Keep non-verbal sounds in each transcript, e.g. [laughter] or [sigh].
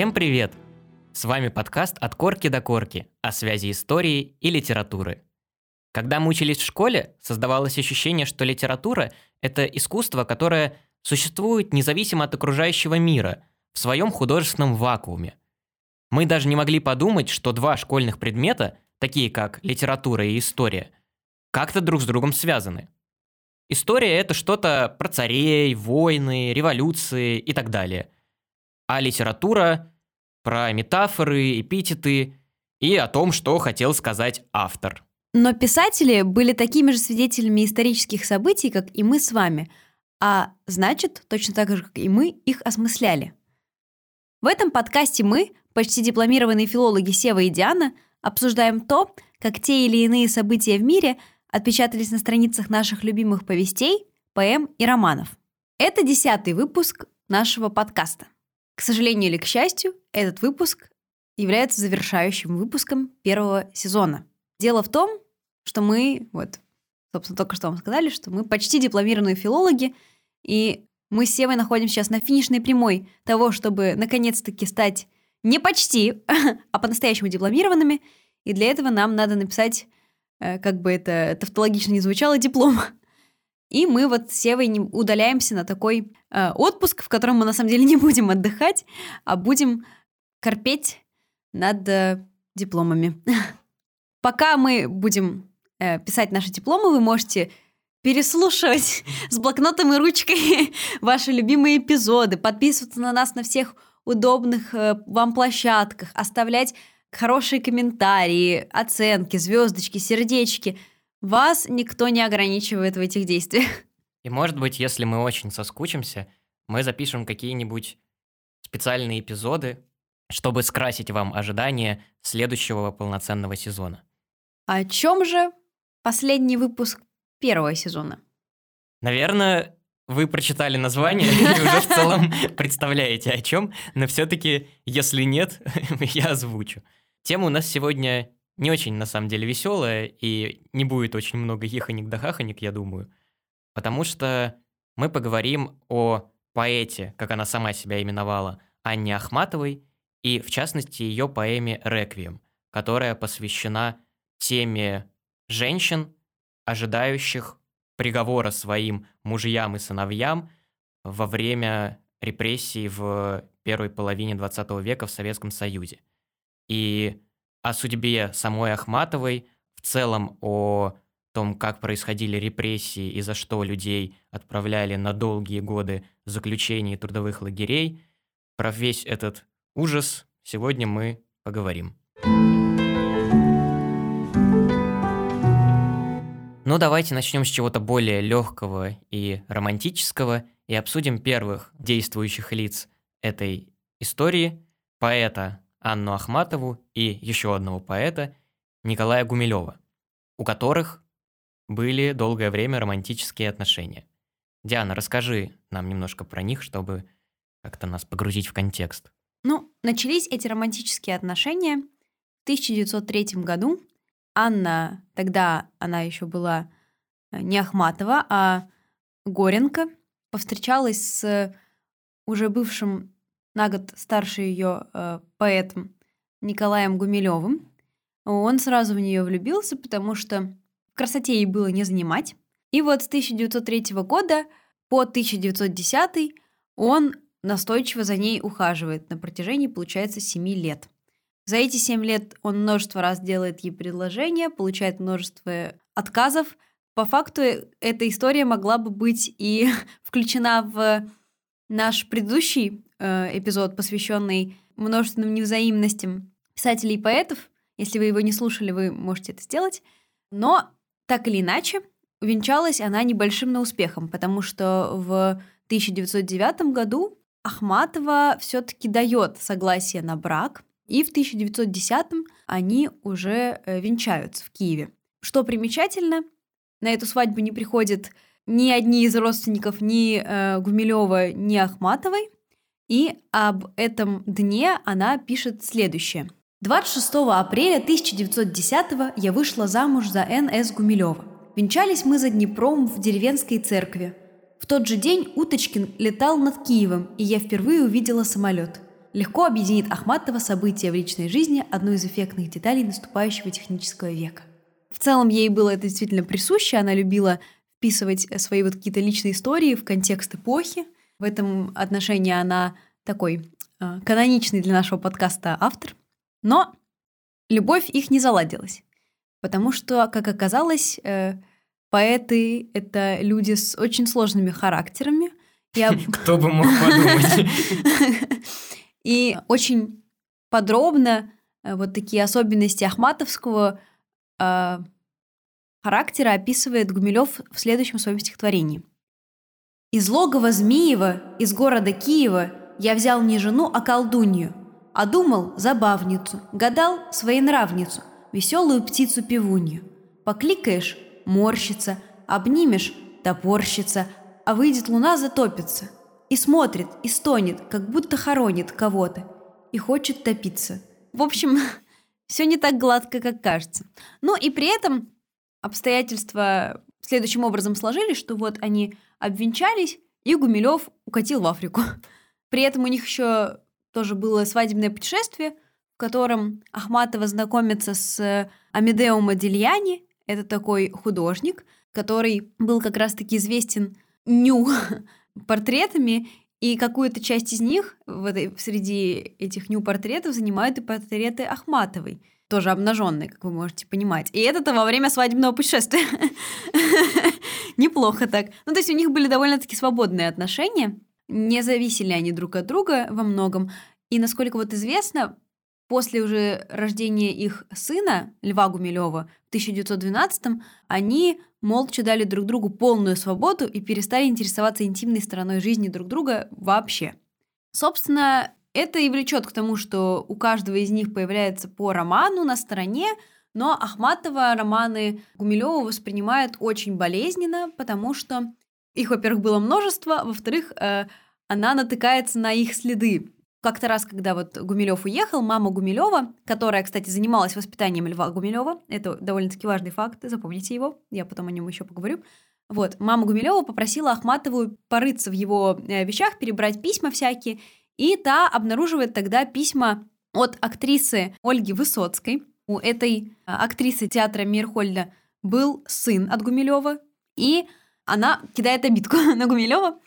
Всем привет! С вами подкаст «От корки до корки» о связи истории и литературы. Когда мы учились в школе, создавалось ощущение, что литература – это искусство, которое существует независимо от окружающего мира, в своем художественном вакууме. Мы даже не могли подумать, что два школьных предмета, такие как литература и история, как-то друг с другом связаны. История – это что-то про царей, войны, революции и так далее. А литература – про метафоры, эпитеты и о том, что хотел сказать автор. Но писатели были такими же свидетелями исторических событий, как и мы с вами, а значит, точно так же, как и мы, их осмысляли. В этом подкасте мы, почти дипломированные филологи Сева и Диана, обсуждаем то, как те или иные события в мире отпечатались на страницах наших любимых повестей, поэм и романов. Это десятый выпуск нашего подкаста. К сожалению или к счастью, этот выпуск является завершающим выпуском первого сезона. Дело в том, что мы, вот, собственно, только что вам сказали, что мы почти дипломированные филологи, и мы с Севой находимся сейчас на финишной прямой того, чтобы наконец-таки стать не почти, [laughs] а по-настоящему дипломированными. И для этого нам надо написать, э, как бы это тавтологично не звучало, диплом. И мы вот с Севой удаляемся на такой э, отпуск, в котором мы на самом деле [laughs] не будем отдыхать, а будем корпеть над э, дипломами. [laughs] Пока мы будем э, писать наши дипломы, вы можете переслушивать [laughs] с блокнотом и ручкой ваши любимые эпизоды, подписываться на нас на всех удобных э, вам площадках, оставлять хорошие комментарии, оценки, звездочки, сердечки. Вас никто не ограничивает в этих действиях. И может быть, если мы очень соскучимся, мы запишем какие-нибудь специальные эпизоды, чтобы скрасить вам ожидания следующего полноценного сезона. О чем же последний выпуск первого сезона? Наверное, вы прочитали название и уже в целом [laughs] представляете о чем, но все-таки, если нет, [laughs] я озвучу. Тема у нас сегодня не очень, на самом деле, веселая, и не будет очень много еханик да хаханик, я думаю, потому что мы поговорим о поэте, как она сама себя именовала, Анне Ахматовой, и, в частности, ее поэме «Реквием», которая посвящена теме женщин, ожидающих приговора своим мужьям и сыновьям во время репрессий в первой половине 20 века в Советском Союзе. И о судьбе самой Ахматовой, в целом о том, как происходили репрессии и за что людей отправляли на долгие годы заключения трудовых лагерей, про весь этот ужас сегодня мы поговорим. Ну, давайте начнем с чего-то более легкого и романтического и обсудим первых действующих лиц этой истории, поэта Анну Ахматову и еще одного поэта Николая Гумилева, у которых были долгое время романтические отношения. Диана, расскажи нам немножко про них, чтобы как-то нас погрузить в контекст. Ну, начались эти романтические отношения в 1903 году Анна, тогда она еще была э, не Ахматова, а Горенко, повстречалась с уже бывшим на год старше ее э, поэтом Николаем Гумилевым. Он сразу в нее влюбился, потому что в красоте ей было не занимать. И вот с 1903 года по 1910 он настойчиво за ней ухаживает на протяжении, получается, 7 лет. За эти семь лет он множество раз делает ей предложения, получает множество отказов. По факту эта история могла бы быть и [laughs] включена в наш предыдущий э, эпизод, посвященный множественным невзаимностям писателей и поэтов. Если вы его не слушали, вы можете это сделать. Но так или иначе, увенчалась она небольшим на успехом, потому что в 1909 году Ахматова все-таки дает согласие на брак, и в 1910-м они уже э, венчаются в Киеве. Что примечательно, на эту свадьбу не приходят ни одни из родственников ни э, Гумилева, ни Ахматовой. И об этом дне она пишет следующее. 26 апреля 1910 я вышла замуж за Н.С. Гумилева. Венчались мы за Днепром в деревенской церкви. В тот же день Уточкин летал над Киевом, и я впервые увидела самолет – легко объединит Ахматова события в личной жизни, одну из эффектных деталей наступающего технического века. В целом ей было это действительно присуще, она любила вписывать свои вот какие-то личные истории в контекст эпохи. В этом отношении она такой э, каноничный для нашего подкаста автор. Но любовь их не заладилась, потому что, как оказалось, э, поэты — это люди с очень сложными характерами. Я... [laughs] Кто бы мог подумать. [laughs] И очень подробно э, вот такие особенности ахматовского э, характера описывает Гумилев в следующем своем стихотворении. «Из логова Змеева, из города Киева я взял не жену, а колдунью, а думал забавницу, гадал своенравницу, веселую птицу-певунью. Покликаешь — морщится, обнимешь — топорщится, а выйдет луна — затопится. И смотрит, и стонет, как будто хоронит кого-то, и хочет топиться. В общем, [laughs] все не так гладко, как кажется. Ну и при этом обстоятельства следующим образом сложились, что вот они обвенчались, и Гумилев укатил в Африку. При этом у них еще тоже было свадебное путешествие, в котором Ахматова знакомится с Амедео Модильяни. Это такой художник, который был как раз-таки известен ню [laughs] портретами, и какую-то часть из них в этой, среди этих ню-портретов занимают и портреты Ахматовой тоже обнаженные, как вы можете понимать. И это-то во время свадебного путешествия. [laughs] Неплохо так. Ну, то есть у них были довольно-таки свободные отношения, не зависели они друг от друга во многом. И насколько вот известно, после уже рождения их сына, Льва Гумилева, в 1912-м, они молча дали друг другу полную свободу и перестали интересоваться интимной стороной жизни друг друга вообще. Собственно, это и влечет к тому, что у каждого из них появляется по роману на стороне, но Ахматова романы Гумилева воспринимает очень болезненно, потому что их, во-первых, было множество, во-вторых, э, она натыкается на их следы. Как-то раз, когда вот Гумилев уехал, мама Гумилева, которая, кстати, занималась воспитанием Льва Гумилева, это довольно-таки важный факт, запомните его, я потом о нем еще поговорю. Вот, мама Гумилева попросила Ахматову порыться в его э, вещах, перебрать письма всякие, и та обнаруживает тогда письма от актрисы Ольги Высоцкой. У этой а, актрисы театра Мирхольда был сын от Гумилева, и она кидает обидку [laughs] на Гумилева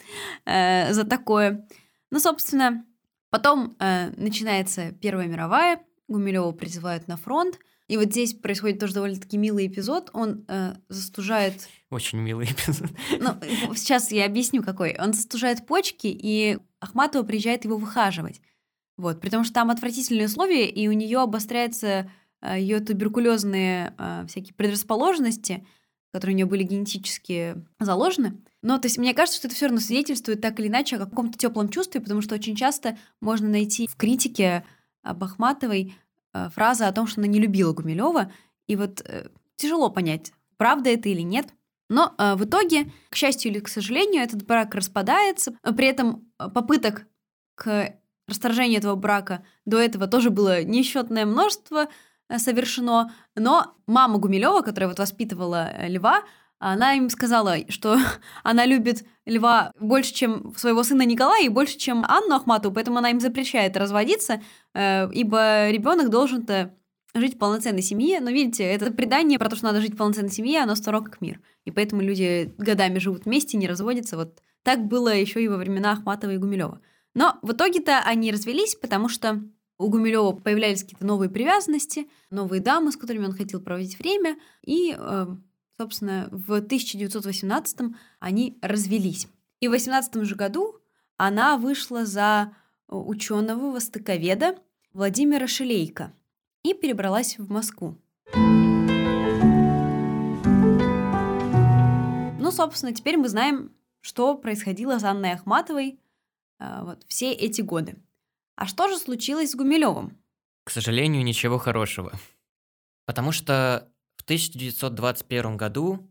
э, за такое. Ну, собственно, потом э, начинается Первая мировая, Гумилева призывают на фронт, и вот здесь происходит тоже довольно-таки милый эпизод. Он э, застужает... Очень милый эпизод. Ну, сейчас я объясню, какой. Он застужает почки, и Ахматова приезжает его выхаживать. Вот, потому что там отвратительные условия, и у нее обостряются э, ее туберкулезные э, всякие предрасположенности, которые у нее были генетически заложены. Но то есть мне кажется, что это все равно свидетельствует так или иначе о каком-то теплом чувстве, потому что очень часто можно найти в критике об Ахматовой фраза о том, что она не любила Гумилева, и вот э, тяжело понять, правда это или нет. Но э, в итоге, к счастью или к сожалению, этот брак распадается. При этом э, попыток к расторжению этого брака до этого тоже было несчетное множество э, совершено. Но мама Гумилева, которая вот воспитывала э, Льва, она им сказала, что [laughs] она любит Льва больше, чем своего сына Николая, и больше, чем Анну Ахматову, поэтому она им запрещает разводиться, э, ибо ребенок должен-то жить в полноценной семье. Но видите, это предание про то, что надо жить в полноценной семье, оно старо как мир. И поэтому люди годами живут вместе, не разводятся. Вот так было еще и во времена Ахматова и Гумилева. Но в итоге-то они развелись, потому что у Гумилева появлялись какие-то новые привязанности, новые дамы, с которыми он хотел проводить время. И, э, собственно, в 1918 они развелись. И в 18 же году она вышла за ученого востоковеда Владимира Шелейка и перебралась в Москву. Ну, собственно, теперь мы знаем, что происходило с Анной Ахматовой э, вот, все эти годы. А что же случилось с Гумилевым? К сожалению, ничего хорошего. Потому что в 1921 году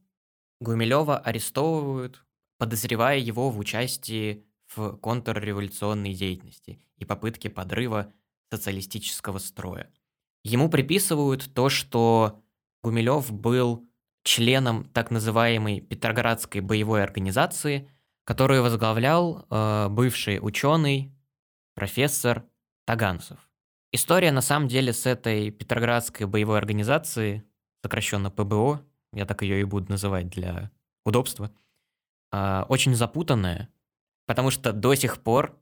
Гумилева арестовывают, подозревая его в участии в контрреволюционной деятельности и попытке подрыва социалистического строя. Ему приписывают то, что Гумилев был членом так называемой Петроградской боевой организации, которую возглавлял э, бывший ученый, профессор таганцев. История, на самом деле, с этой Петроградской боевой организацией, сокращенно ПБО, я так ее и буду называть для удобства, а, очень запутанная, потому что до сих пор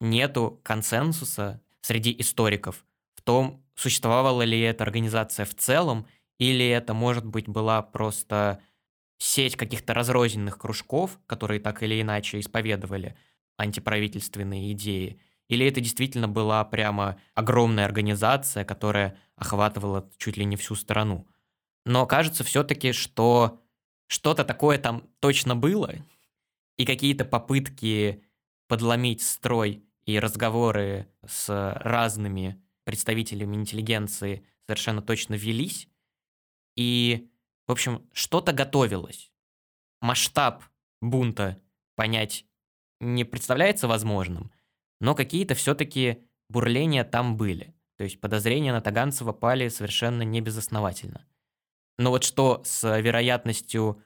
нету консенсуса среди историков в том, существовала ли эта организация в целом, или это, может быть, была просто сеть каких-то разрозненных кружков, которые так или иначе исповедовали антиправительственные идеи, или это действительно была прямо огромная организация, которая охватывала чуть ли не всю страну. Но кажется все-таки, что что-то такое там точно было, и какие-то попытки подломить строй и разговоры с разными представителями интеллигенции совершенно точно велись. И, в общем, что-то готовилось. Масштаб бунта понять не представляется возможным, но какие-то все-таки бурления там были. То есть подозрения на Таганцева пали совершенно небезосновательно. Но вот что с вероятностью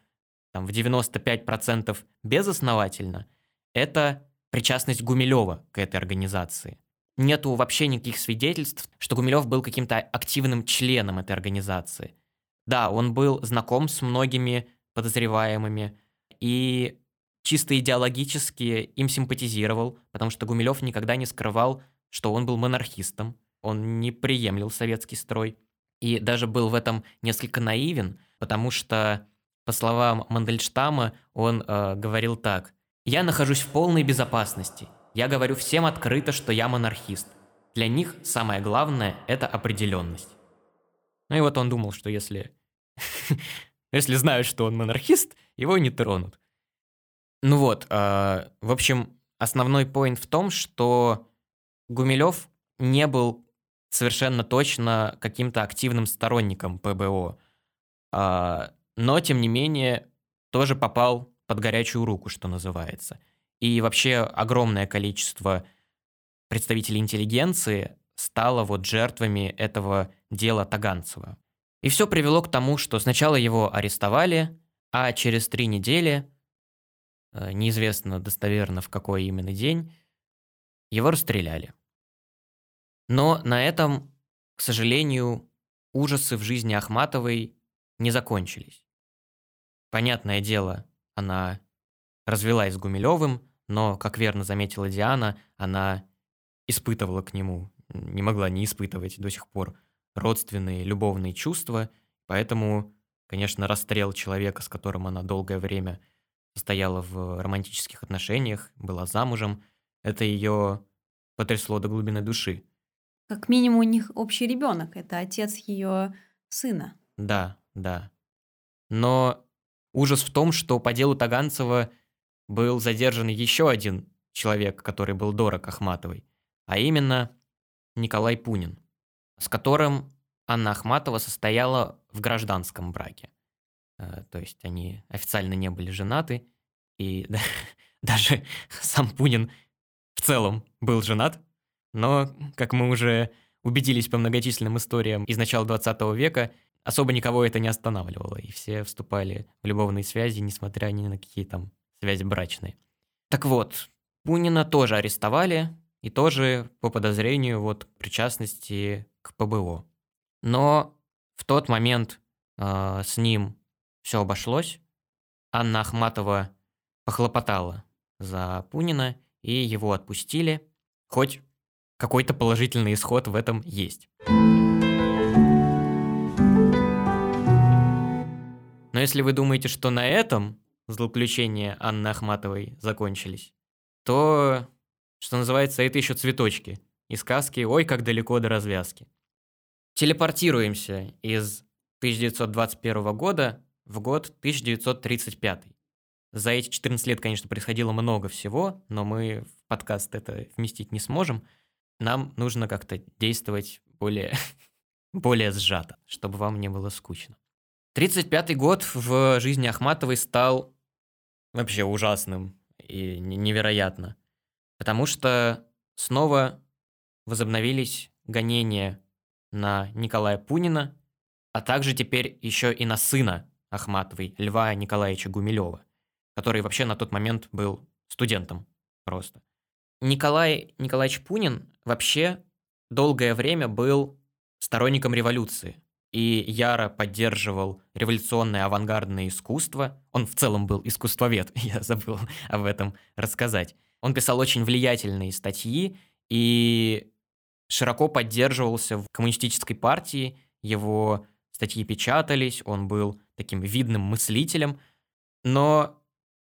там, в 95% безосновательно, это причастность Гумилева к этой организации. Нету вообще никаких свидетельств, что Гумилев был каким-то активным членом этой организации. Да, он был знаком с многими подозреваемыми и чисто идеологически им симпатизировал, потому что Гумилев никогда не скрывал, что он был монархистом, он не приемлил советский строй и даже был в этом несколько наивен, потому что, по словам Мандельштама, он э, говорил так – я нахожусь в полной безопасности. Я говорю всем открыто, что я монархист. Для них самое главное – это определенность. Ну и вот он думал, что если... [laughs] если знают, что он монархист, его не тронут. Ну вот, э, в общем, основной поинт в том, что Гумилев не был совершенно точно каким-то активным сторонником ПБО, э, но, тем не менее, тоже попал под горячую руку, что называется. И вообще огромное количество представителей интеллигенции стало вот жертвами этого дела Таганцева. И все привело к тому, что сначала его арестовали, а через три недели, э, неизвестно достоверно в какой именно день, его расстреляли. Но на этом, к сожалению, ужасы в жизни Ахматовой не закончились. Понятное дело, она развелась с Гумилевым, но, как верно заметила Диана, она испытывала к нему, не могла не испытывать до сих пор родственные любовные чувства, поэтому, конечно, расстрел человека, с которым она долгое время состояла в романтических отношениях, была замужем, это ее потрясло до глубины души. Как минимум у них общий ребенок, это отец ее сына. Да, да. Но Ужас в том, что по делу Таганцева был задержан еще один человек, который был дорог Ахматовой, а именно Николай Пунин, с которым Анна Ахматова состояла в гражданском браке. Э, то есть они официально не были женаты, и [laughs] даже сам Пунин в целом был женат, но, как мы уже убедились по многочисленным историям из начала 20 века, особо никого это не останавливало, и все вступали в любовные связи, несмотря ни на какие там связи брачные. Так вот, Пунина тоже арестовали, и тоже по подозрению вот причастности к ПБО. Но в тот момент э, с ним все обошлось. Анна Ахматова похлопотала за Пунина, и его отпустили. Хоть какой-то положительный исход в этом есть. Но если вы думаете, что на этом злоключения Анны Ахматовой закончились, то, что называется, это еще цветочки и сказки «Ой, как далеко до развязки». Телепортируемся из 1921 года в год 1935. За эти 14 лет, конечно, происходило много всего, но мы в подкаст это вместить не сможем. Нам нужно как-то действовать более, [laughs] более сжато, чтобы вам не было скучно. 35-й год в жизни Ахматовой стал вообще ужасным и невероятно, потому что снова возобновились гонения на Николая Пунина, а также теперь еще и на сына Ахматовой, Льва Николаевича Гумилева, который вообще на тот момент был студентом просто. Николай Николаевич Пунин вообще долгое время был сторонником революции и яро поддерживал революционное авангардное искусство. Он в целом был искусствовед, [laughs] я забыл об этом рассказать. Он писал очень влиятельные статьи и широко поддерживался в коммунистической партии, его статьи печатались, он был таким видным мыслителем, но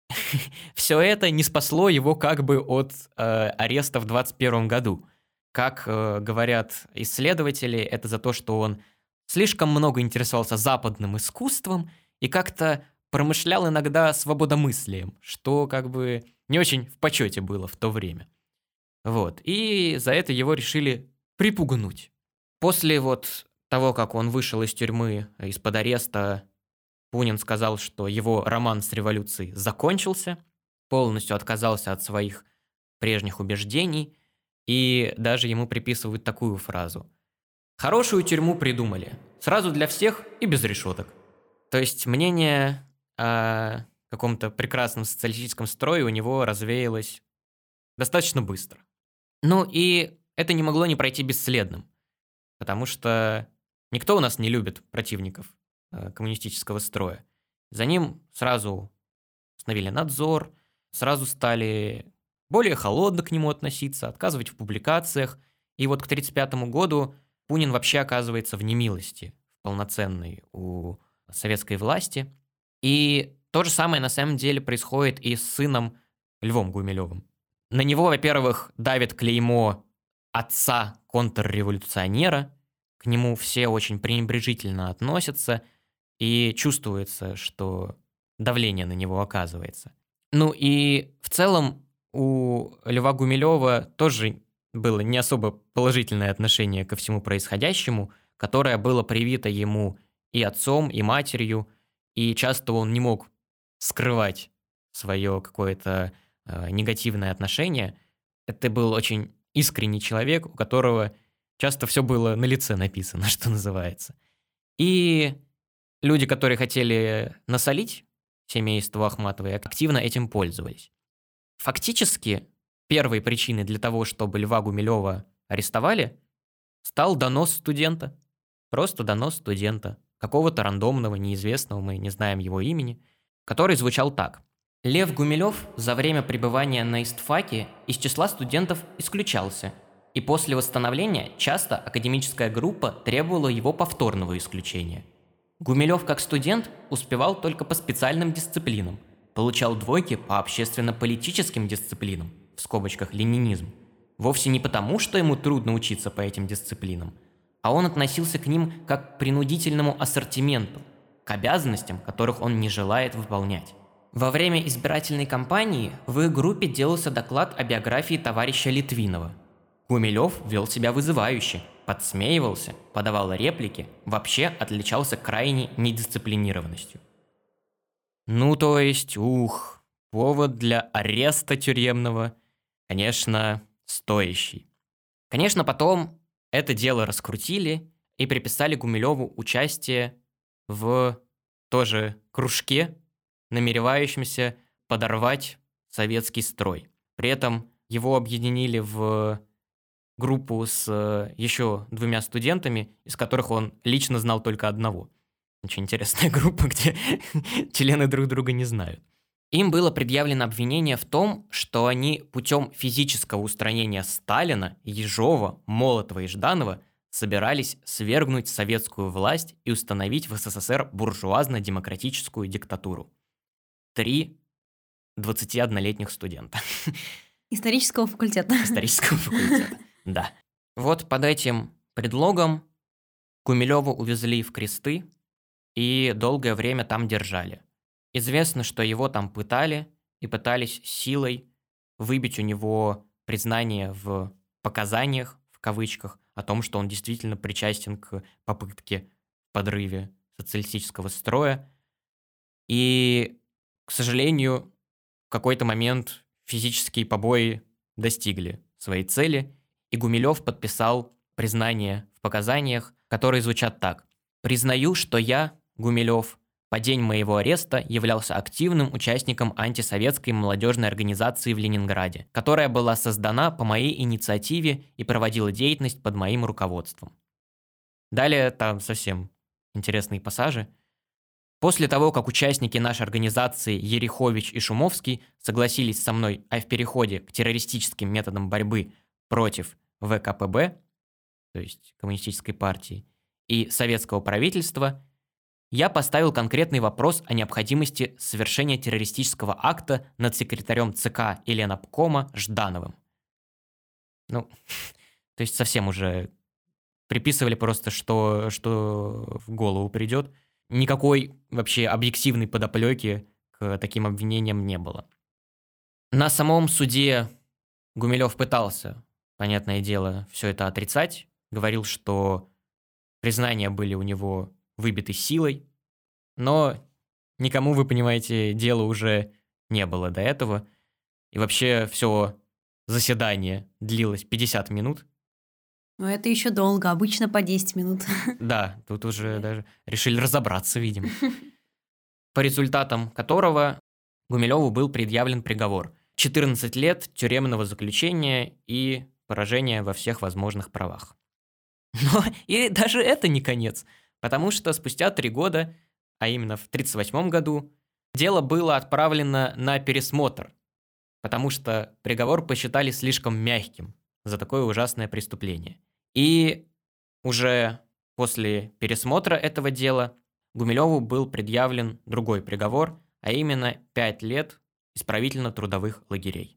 [laughs] все это не спасло его как бы от э, ареста в 21 году. Как э, говорят исследователи, это за то, что он слишком много интересовался западным искусством и как-то промышлял иногда свободомыслием, что как бы не очень в почете было в то время. Вот. И за это его решили припугнуть. После вот того, как он вышел из тюрьмы, из-под ареста, Пунин сказал, что его роман с революцией закончился, полностью отказался от своих прежних убеждений, и даже ему приписывают такую фразу. «Хорошую тюрьму придумали. Сразу для всех и без решеток». То есть мнение о каком-то прекрасном социалистическом строе у него развеялось достаточно быстро. Ну и это не могло не пройти бесследным, потому что никто у нас не любит противников коммунистического строя. За ним сразу установили надзор, сразу стали более холодно к нему относиться, отказывать в публикациях. И вот к 1935 году Пунин вообще оказывается в немилости полноценной у советской власти. И то же самое на самом деле происходит и с сыном Львом Гумилевым. На него, во-первых, давит клеймо отца контрреволюционера, к нему все очень пренебрежительно относятся, и чувствуется, что давление на него оказывается. Ну и в целом у Льва Гумилева тоже было не особо положительное отношение ко всему происходящему, которое было привито ему и отцом, и матерью, и часто он не мог скрывать свое какое-то э, негативное отношение. Это был очень искренний человек, у которого часто все было на лице написано, [laughs] что называется. И люди, которые хотели насолить семейству Ахматовой, активно этим пользовались. Фактически, первой причиной для того, чтобы Льва Гумилева арестовали, стал донос студента. Просто донос студента. Какого-то рандомного, неизвестного, мы не знаем его имени – который звучал так. Лев Гумилев за время пребывания на истфаке из числа студентов исключался, и после восстановления часто академическая группа требовала его повторного исключения. Гумилев как студент успевал только по специальным дисциплинам, получал двойки по общественно-политическим дисциплинам, в скобочках ленинизм, вовсе не потому, что ему трудно учиться по этим дисциплинам, а он относился к ним как к принудительному ассортименту – к обязанностям, которых он не желает выполнять. Во время избирательной кампании в их группе делался доклад о биографии товарища Литвинова. Гумилев вел себя вызывающе, подсмеивался, подавал реплики, вообще отличался крайней недисциплинированностью. Ну, то есть, ух, повод для ареста тюремного, конечно, стоящий. Конечно, потом это дело раскрутили и приписали Гумилеву участие в тоже кружке, намеревающемся подорвать советский строй. При этом его объединили в группу с э, еще двумя студентами, из которых он лично знал только одного. Очень интересная [laughs] группа, где [laughs] члены друг друга не знают. Им было предъявлено обвинение в том, что они путем физического устранения Сталина, Ежова, Молотова и Жданова собирались свергнуть советскую власть и установить в СССР буржуазно-демократическую диктатуру. Три 21-летних студента. [laughs] Исторического факультета. Исторического факультета, да. Вот под этим предлогом Кумилева увезли в кресты и долгое время там держали. Известно, что его там пытали и пытались силой выбить у него признание в показаниях, в кавычках, о том, что он действительно причастен к попытке подрыве социалистического строя. И, к сожалению, в какой-то момент физические побои достигли своей цели, и Гумилев подписал признание в показаниях, которые звучат так. «Признаю, что я, Гумилев, по день моего ареста являлся активным участником антисоветской молодежной организации в Ленинграде, которая была создана по моей инициативе и проводила деятельность под моим руководством. Далее там совсем интересные пассажи. После того, как участники нашей организации Ерехович и Шумовский согласились со мной о в переходе к террористическим методам борьбы против ВКПБ, то есть Коммунистической партии, и советского правительства, я поставил конкретный вопрос о необходимости совершения террористического акта над секретарем ЦК и Ленобкома Ждановым. Ну, [laughs] то есть совсем уже приписывали просто, что, что в голову придет. Никакой вообще объективной подоплеки к таким обвинениям не было. На самом суде Гумилев пытался, понятное дело, все это отрицать. Говорил, что признания были у него выбиты силой, но никому, вы понимаете, дела уже не было до этого. И вообще все заседание длилось 50 минут. Но это еще долго, обычно по 10 минут. [laughs] Да, тут уже даже решили разобраться, видимо. [laughs] По результатам которого Гумилеву был предъявлен приговор. 14 лет тюремного заключения и поражение во всех возможных правах. [laughs] Но и даже это не конец, потому что спустя три года, а именно в 1938 году, дело было отправлено на пересмотр, потому что приговор посчитали слишком мягким за такое ужасное преступление. И уже после пересмотра этого дела Гумилеву был предъявлен другой приговор, а именно 5 лет исправительно-трудовых лагерей.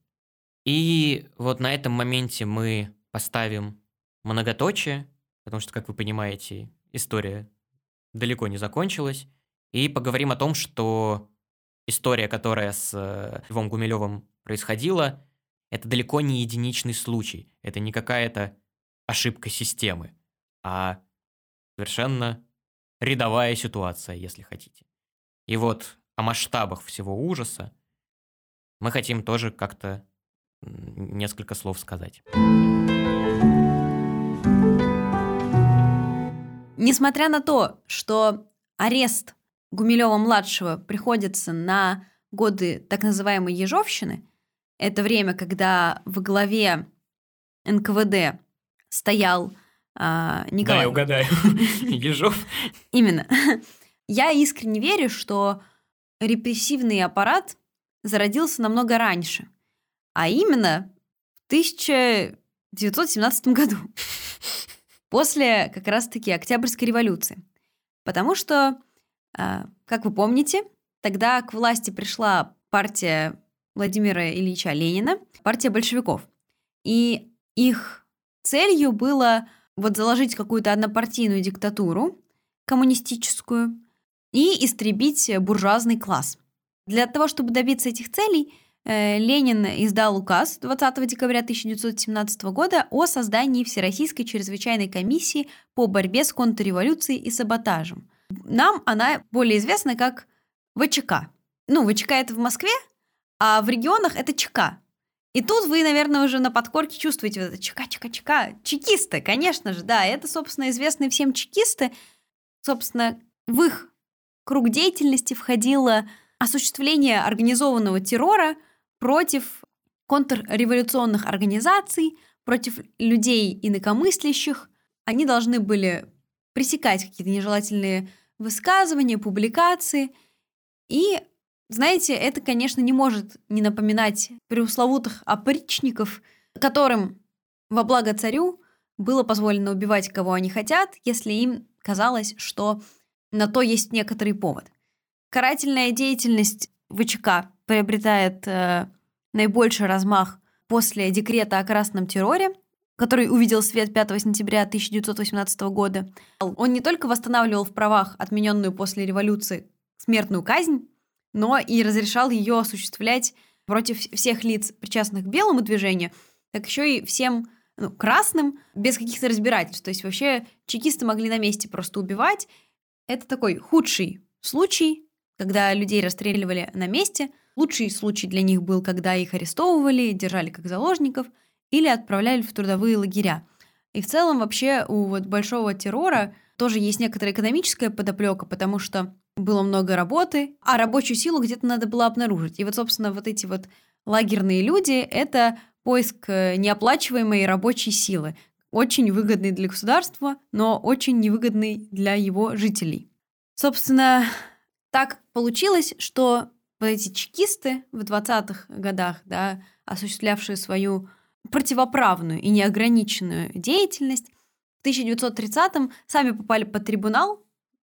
И вот на этом моменте мы поставим многоточие, потому что, как вы понимаете, история далеко не закончилась, и поговорим о том, что история, которая с э, Львом Гумилевым происходила, это далеко не единичный случай, это не какая-то ошибка системы, а совершенно рядовая ситуация, если хотите. И вот о масштабах всего ужаса мы хотим тоже как-то несколько слов сказать. Несмотря на то, что арест Гумилева-младшего приходится на годы так называемой Ежовщины, это время, когда в главе НКВД стоял а, Николай. Да, я угадаю. [laughs] Ежов. Именно. Я искренне верю, что репрессивный аппарат зародился намного раньше, а именно в 1917 году, [laughs] после как раз-таки Октябрьской революции. Потому что, а, как вы помните, тогда к власти пришла партия Владимира Ильича Ленина, партия большевиков. И их Целью было вот заложить какую-то однопартийную диктатуру, коммунистическую, и истребить буржуазный класс. Для того, чтобы добиться этих целей, Ленин издал указ 20 декабря 1917 года о создании Всероссийской чрезвычайной комиссии по борьбе с контрреволюцией и саботажем. Нам она более известна как ВЧК. Ну, ВЧК это в Москве, а в регионах это ЧК. И тут вы, наверное, уже на подкорке чувствуете вот это чека-чека-чека. Чекисты, конечно же, да. Это, собственно, известные всем чекисты. Собственно, в их круг деятельности входило осуществление организованного террора против контрреволюционных организаций, против людей инакомыслящих. Они должны были пресекать какие-то нежелательные высказывания, публикации. И знаете, это, конечно, не может не напоминать преусловутых опричников, которым во благо царю было позволено убивать, кого они хотят, если им казалось, что на то есть некоторый повод. Карательная деятельность ВЧК приобретает э, наибольший размах после декрета о красном терроре, который увидел свет 5 сентября 1918 года. Он не только восстанавливал в правах отмененную после революции смертную казнь, но и разрешал ее осуществлять против всех лиц, причастных к белому движению, так еще и всем ну, красным, без каких-то разбирательств. То есть вообще чекисты могли на месте просто убивать. Это такой худший случай, когда людей расстреливали на месте. Лучший случай для них был, когда их арестовывали, держали как заложников или отправляли в трудовые лагеря. И в целом вообще у вот большого террора тоже есть некоторая экономическая подоплека, потому что было много работы, а рабочую силу где-то надо было обнаружить. И вот, собственно, вот эти вот лагерные люди — это поиск э, неоплачиваемой рабочей силы, очень выгодный для государства, но очень невыгодный для его жителей. Собственно, так получилось, что вот эти чекисты в 20-х годах, да, осуществлявшие свою противоправную и неограниченную деятельность, в 1930-м сами попали под трибунал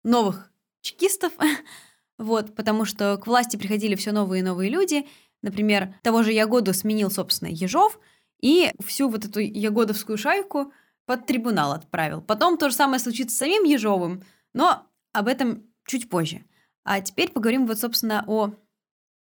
новых чекистов, [laughs] вот, потому что к власти приходили все новые и новые люди. Например, того же Ягоду сменил, собственно, Ежов, и всю вот эту Ягодовскую шайку под трибунал отправил. Потом то же самое случится с самим Ежовым, но об этом чуть позже. А теперь поговорим вот, собственно, о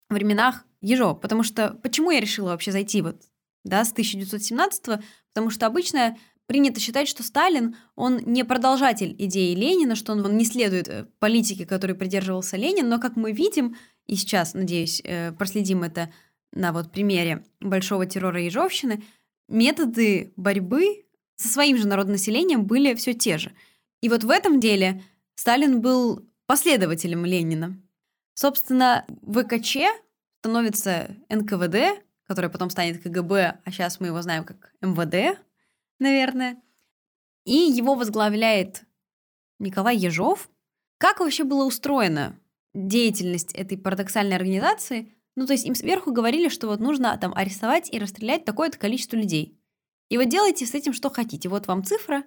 временах Ежова, потому что почему я решила вообще зайти вот да, с 1917 потому что обычно принято считать, что Сталин, он не продолжатель идеи Ленина, что он, он не следует э, политике, которой придерживался Ленин, но, как мы видим, и сейчас, надеюсь, э, проследим это на вот примере большого террора Ежовщины, методы борьбы со своим же народонаселением были все те же. И вот в этом деле Сталин был последователем Ленина. Собственно, ВКЧ становится НКВД, которое потом станет КГБ, а сейчас мы его знаем как МВД, наверное. И его возглавляет Николай Ежов. Как вообще была устроена деятельность этой парадоксальной организации? Ну, то есть им сверху говорили, что вот нужно там арестовать и расстрелять такое-то количество людей. И вот делайте с этим что хотите. Вот вам цифра,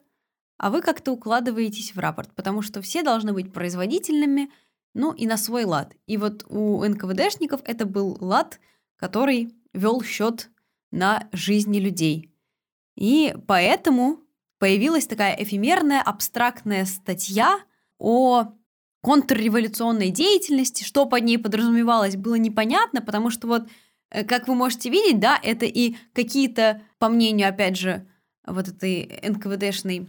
а вы как-то укладываетесь в рапорт, потому что все должны быть производительными, ну и на свой лад. И вот у НКВДшников это был лад, который вел счет на жизни людей. И поэтому появилась такая эфемерная, абстрактная статья о контрреволюционной деятельности, что под ней подразумевалось, было непонятно, потому что вот, э, как вы можете видеть, да, это и какие-то, по мнению, опять же, вот этой НКВДшной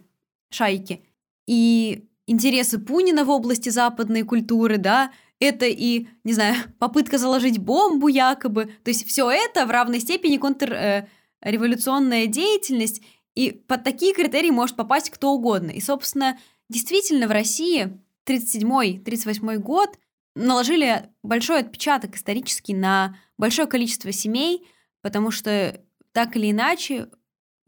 шайки, и интересы Пунина в области западной культуры, да, это и, не знаю, [laughs] попытка заложить бомбу якобы, то есть все это в равной степени контр э, деятельность, и под такие критерии может попасть кто угодно. И, собственно, действительно в России 37-38 год наложили большой отпечаток исторический на большое количество семей, потому что так или иначе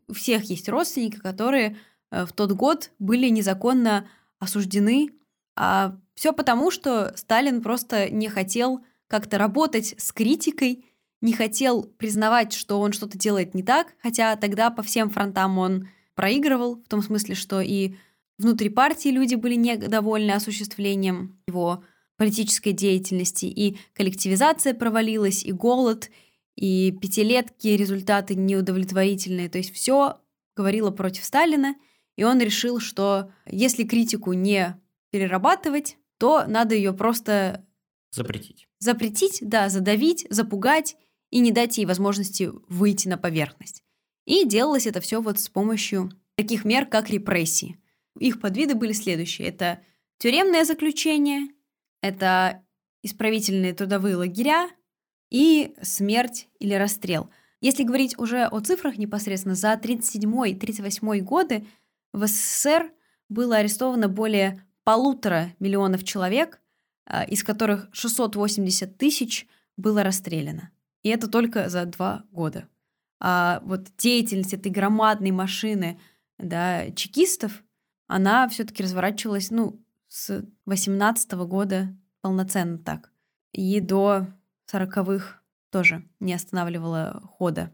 у всех есть родственники, которые э, в тот год были незаконно осуждены. А все потому, что Сталин просто не хотел как-то работать с критикой не хотел признавать, что он что-то делает не так, хотя тогда по всем фронтам он проигрывал, в том смысле, что и внутри партии люди были недовольны осуществлением его политической деятельности, и коллективизация провалилась, и голод, и пятилетки, результаты неудовлетворительные. То есть все говорило против Сталина, и он решил, что если критику не перерабатывать, то надо ее просто запретить. Запретить, да, задавить, запугать и не дать ей возможности выйти на поверхность. И делалось это все вот с помощью таких мер, как репрессии. Их подвиды были следующие. Это тюремное заключение, это исправительные трудовые лагеря и смерть или расстрел. Если говорить уже о цифрах непосредственно, за 1937-1938 годы в СССР было арестовано более полутора миллионов человек, а, из которых 680 тысяч было расстреляно. И это только за два года. А вот деятельность этой громадной машины да, чекистов, она все-таки разворачивалась, ну, с 18 -го года полноценно так. И до 40-х тоже не останавливала хода.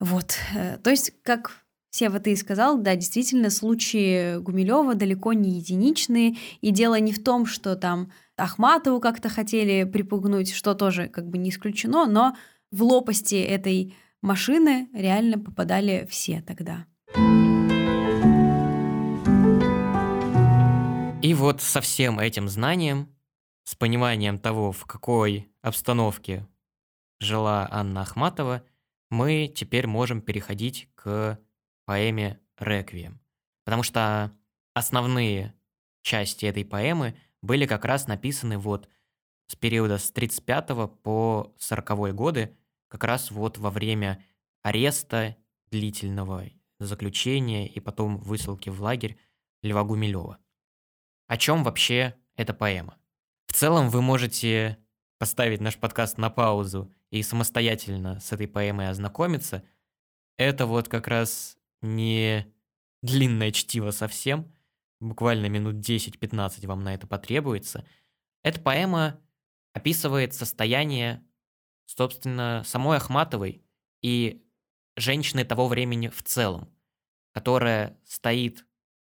Вот. Э, то есть, как Сева, ты и сказал, да, действительно, случаи Гумилева далеко не единичные, и дело не в том, что там Ахматову как-то хотели припугнуть, что тоже как бы не исключено, но в лопасти этой машины реально попадали все тогда. И вот со всем этим знанием, с пониманием того, в какой обстановке жила Анна Ахматова, мы теперь можем переходить к поэме «Реквием». Потому что основные части этой поэмы были как раз написаны вот с периода с 35 по 40 годы, как раз вот во время ареста длительного заключения и потом высылки в лагерь Льва Гумилева. О чем вообще эта поэма? В целом вы можете поставить наш подкаст на паузу и самостоятельно с этой поэмой ознакомиться. Это вот как раз не длинное чтиво совсем, буквально минут 10-15 вам на это потребуется. Эта поэма описывает состояние, собственно, самой Ахматовой и женщины того времени в целом, которая стоит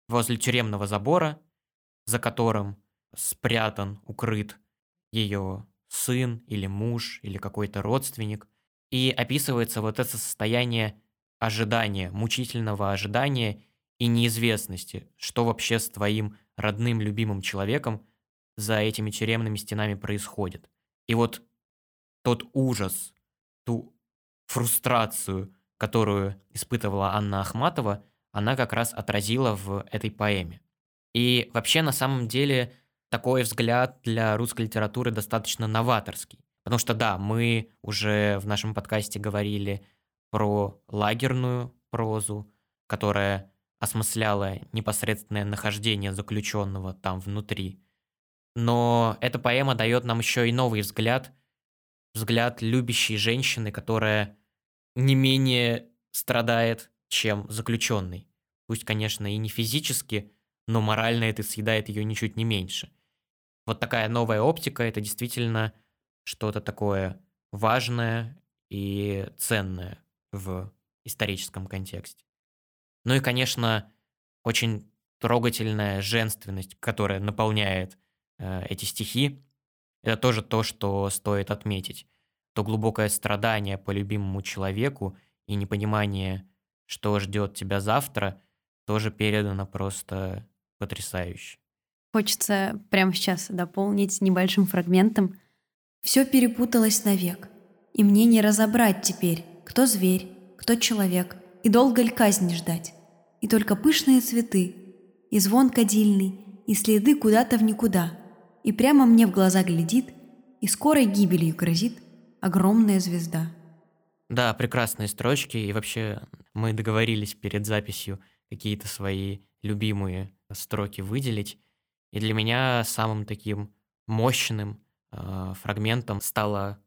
возле тюремного забора, за которым спрятан, укрыт ее сын или муж или какой-то родственник. И описывается вот это состояние ожидания, мучительного ожидания и неизвестности, что вообще с твоим родным, любимым человеком за этими тюремными стенами происходит. И вот тот ужас, ту фрустрацию, которую испытывала Анна Ахматова, она как раз отразила в этой поэме. И вообще, на самом деле, такой взгляд для русской литературы достаточно новаторский. Потому что, да, мы уже в нашем подкасте говорили про лагерную прозу, которая осмысляла непосредственное нахождение заключенного там внутри. Но эта поэма дает нам еще и новый взгляд, взгляд любящей женщины, которая не менее страдает, чем заключенный. Пусть, конечно, и не физически, но морально это съедает ее ничуть не меньше. Вот такая новая оптика – это действительно что-то такое важное и ценное в историческом контексте. Ну и, конечно, очень трогательная женственность, которая наполняет э, эти стихи. Это тоже то, что стоит отметить. То глубокое страдание по любимому человеку и непонимание, что ждет тебя завтра, тоже передано просто потрясающе. Хочется прямо сейчас дополнить небольшим фрагментом. Все перепуталось навек, и мне не разобрать теперь, кто зверь, кто человек, и долго ли казни ждать. И только пышные цветы, и звон кадильный, и следы куда-то в никуда, и прямо мне в глаза глядит, и скорой гибелью грозит огромная звезда. Да, прекрасные строчки, и вообще мы договорились перед записью какие-то свои любимые строки выделить. И для меня самым таким мощным э, фрагментом стала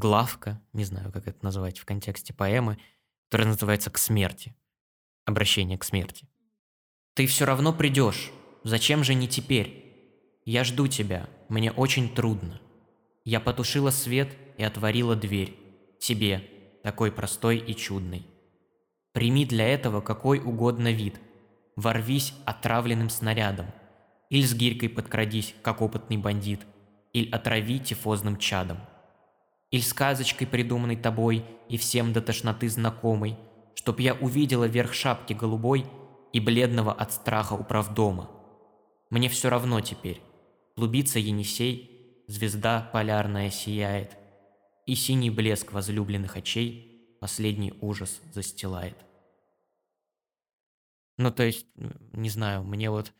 главка, не знаю, как это назвать в контексте поэмы, которая называется «К смерти». Обращение к смерти. «Ты все равно придешь. Зачем же не теперь? Я жду тебя. Мне очень трудно. Я потушила свет и отворила дверь. Тебе, такой простой и чудный. Прими для этого какой угодно вид. Ворвись отравленным снарядом. Или с гирькой подкрадись, как опытный бандит. Или отрави тифозным чадом. Или сказочкой, придуманной тобой и всем до тошноты знакомой, чтоб я увидела верх шапки голубой и бледного от страха управдома. Мне все равно теперь. Клубится Енисей, звезда полярная сияет, и синий блеск возлюбленных очей последний ужас застилает. Ну, то есть, не знаю, мне вот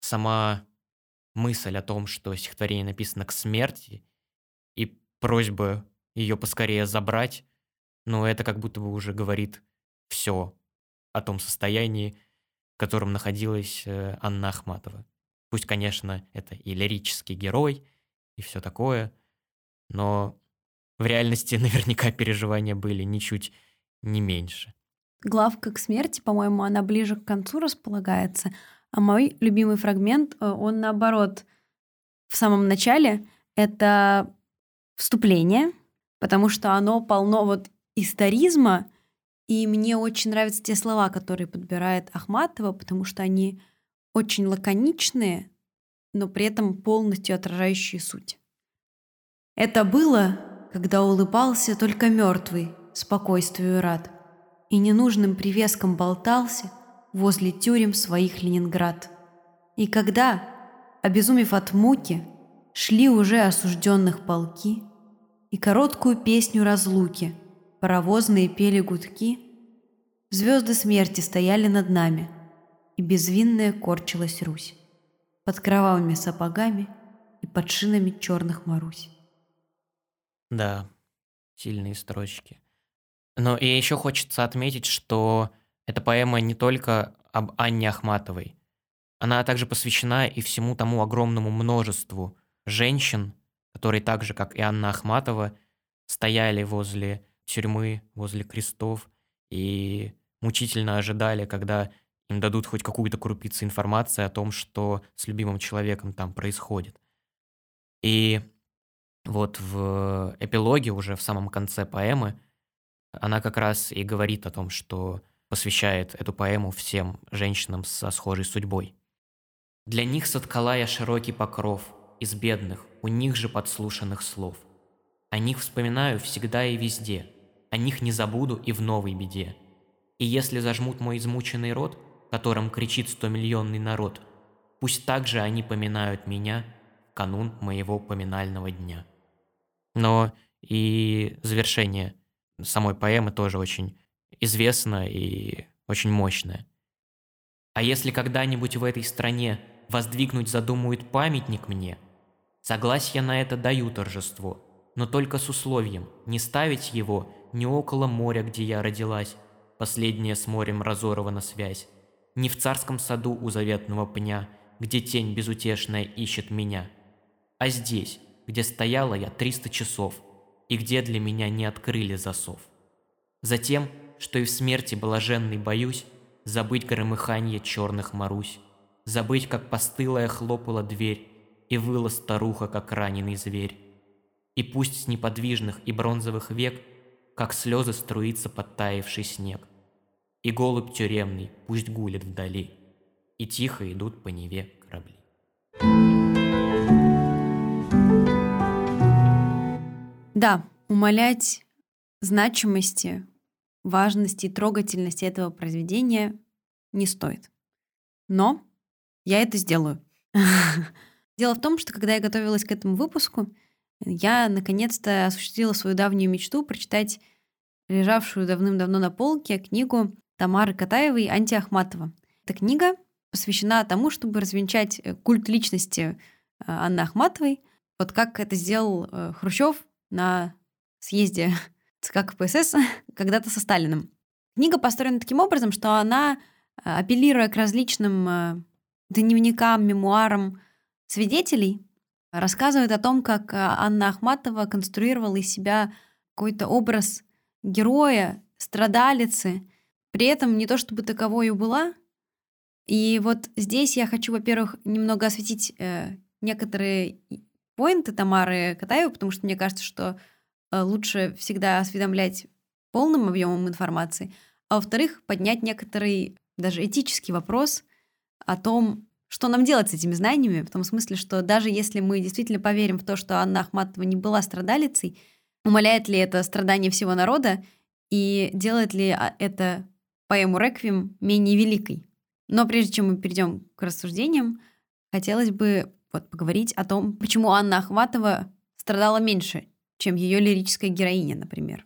сама мысль о том, что стихотворение написано к смерти, и просьба ее поскорее забрать, ну, это как будто бы уже говорит все о том состоянии, в котором находилась э, Анна Ахматова. Пусть, конечно, это и лирический герой, и все такое, но в реальности [laughs] наверняка переживания были ничуть не меньше. Главка к смерти, по-моему, она ближе к концу располагается, а мой любимый фрагмент, э, он наоборот, в самом начале это вступление, потому что оно полно вот историзма, и мне очень нравятся те слова, которые подбирает Ахматова, потому что они очень лаконичные, но при этом полностью отражающие суть. Это было когда улыбался только мертвый, спокойствию рад, и ненужным привеском болтался возле тюрем своих Ленинград. И когда, обезумев от муки, шли уже осужденных полки, и короткую песню разлуки паровозные пели гудки, звезды смерти стояли над нами, и безвинная корчилась Русь под кровавыми сапогами и под шинами черных Марусь. Да, сильные строчки. Но и еще хочется отметить, что эта поэма не только об Анне Ахматовой. Она также посвящена и всему тому огромному множеству женщин, которые так же, как и Анна Ахматова, стояли возле тюрьмы, возле крестов и мучительно ожидали, когда им дадут хоть какую-то крупицу информации о том, что с любимым человеком там происходит. И вот в эпилоге, уже в самом конце поэмы, она как раз и говорит о том, что посвящает эту поэму всем женщинам со схожей судьбой. «Для них соткала я широкий покров из бедных, у них же подслушанных слов. О них вспоминаю всегда и везде, о них не забуду и в новой беде. И если зажмут мой измученный рот, которым кричит стомиллионный народ, пусть также они поминают меня в канун моего поминального дня». Но и завершение самой поэмы тоже очень известно и очень мощное. А если когда-нибудь в этой стране воздвигнуть задумают памятник мне, согласие на это даю торжество, но только с условием не ставить его не около моря, где я родилась, последняя с морем разорвана связь, не в царском саду у заветного пня, где тень безутешная ищет меня, а здесь, где стояла я триста часов, и где для меня не открыли засов. Затем, что и в смерти блаженной боюсь, забыть громыханье черных Марусь, забыть, как постылая хлопала дверь, и выла старуха, как раненый зверь. И пусть с неподвижных и бронзовых век, как слезы струится подтаявший снег. И голубь тюремный пусть гулит вдали, и тихо идут по Неве корабли. Да, умалять значимости, важности и трогательности этого произведения не стоит. Но я это сделаю. [laughs] Дело в том, что когда я готовилась к этому выпуску, я наконец-то осуществила свою давнюю мечту прочитать лежавшую давным-давно на полке книгу Тамары Катаевой «Антиахматова». Эта книга посвящена тому, чтобы развенчать э, культ личности э, Анны Ахматовой, вот как это сделал э, Хрущев на съезде [laughs] ЦК КПСС [laughs] когда-то со Сталиным. Книга построена таким образом, что она, апеллируя к различным дневникам, мемуарам свидетелей, рассказывает о том, как э, Анна Ахматова конструировала из себя какой-то образ героя, страдалицы, при этом не то чтобы таковой была. И вот здесь я хочу, во-первых, немного осветить э, некоторые поинты Тамары Катаевой, потому что мне кажется, что э, лучше всегда осведомлять полным объемом информации, а во-вторых, поднять некоторый даже этический вопрос о том, что нам делать с этими знаниями, в том смысле, что даже если мы действительно поверим в то, что Анна Ахматова не была страдалицей, умаляет ли это страдание всего народа и делает ли а, это поэму «Реквием» менее великой? Но прежде чем мы перейдем к рассуждениям, хотелось бы вот поговорить о том, почему Анна Ахматова страдала меньше, чем ее лирическая героиня, например.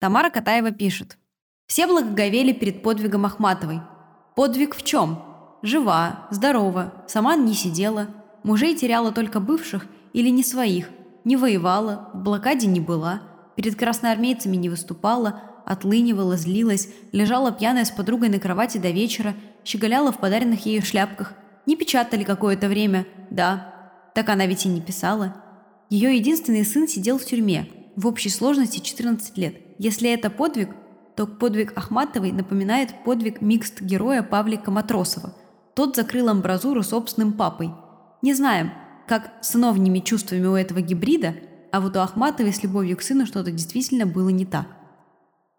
Тамара Катаева пишет. «Все благоговели перед подвигом Ахматовой. Подвиг в чем? Жива, здорова, сама не сидела, мужей теряла только бывших или не своих, не воевала, в блокаде не была, перед красноармейцами не выступала, отлынивала, злилась, лежала пьяная с подругой на кровати до вечера, щеголяла в подаренных ею шляпках, не печатали какое-то время, да. Так она ведь и не писала. Ее единственный сын сидел в тюрьме, в общей сложности 14 лет. Если это подвиг, то подвиг Ахматовой напоминает подвиг микст-героя Павлика Матросова. Тот закрыл амбразуру собственным папой. Не знаем, как с сыновними чувствами у этого гибрида, а вот у Ахматовой с любовью к сыну что-то действительно было не так.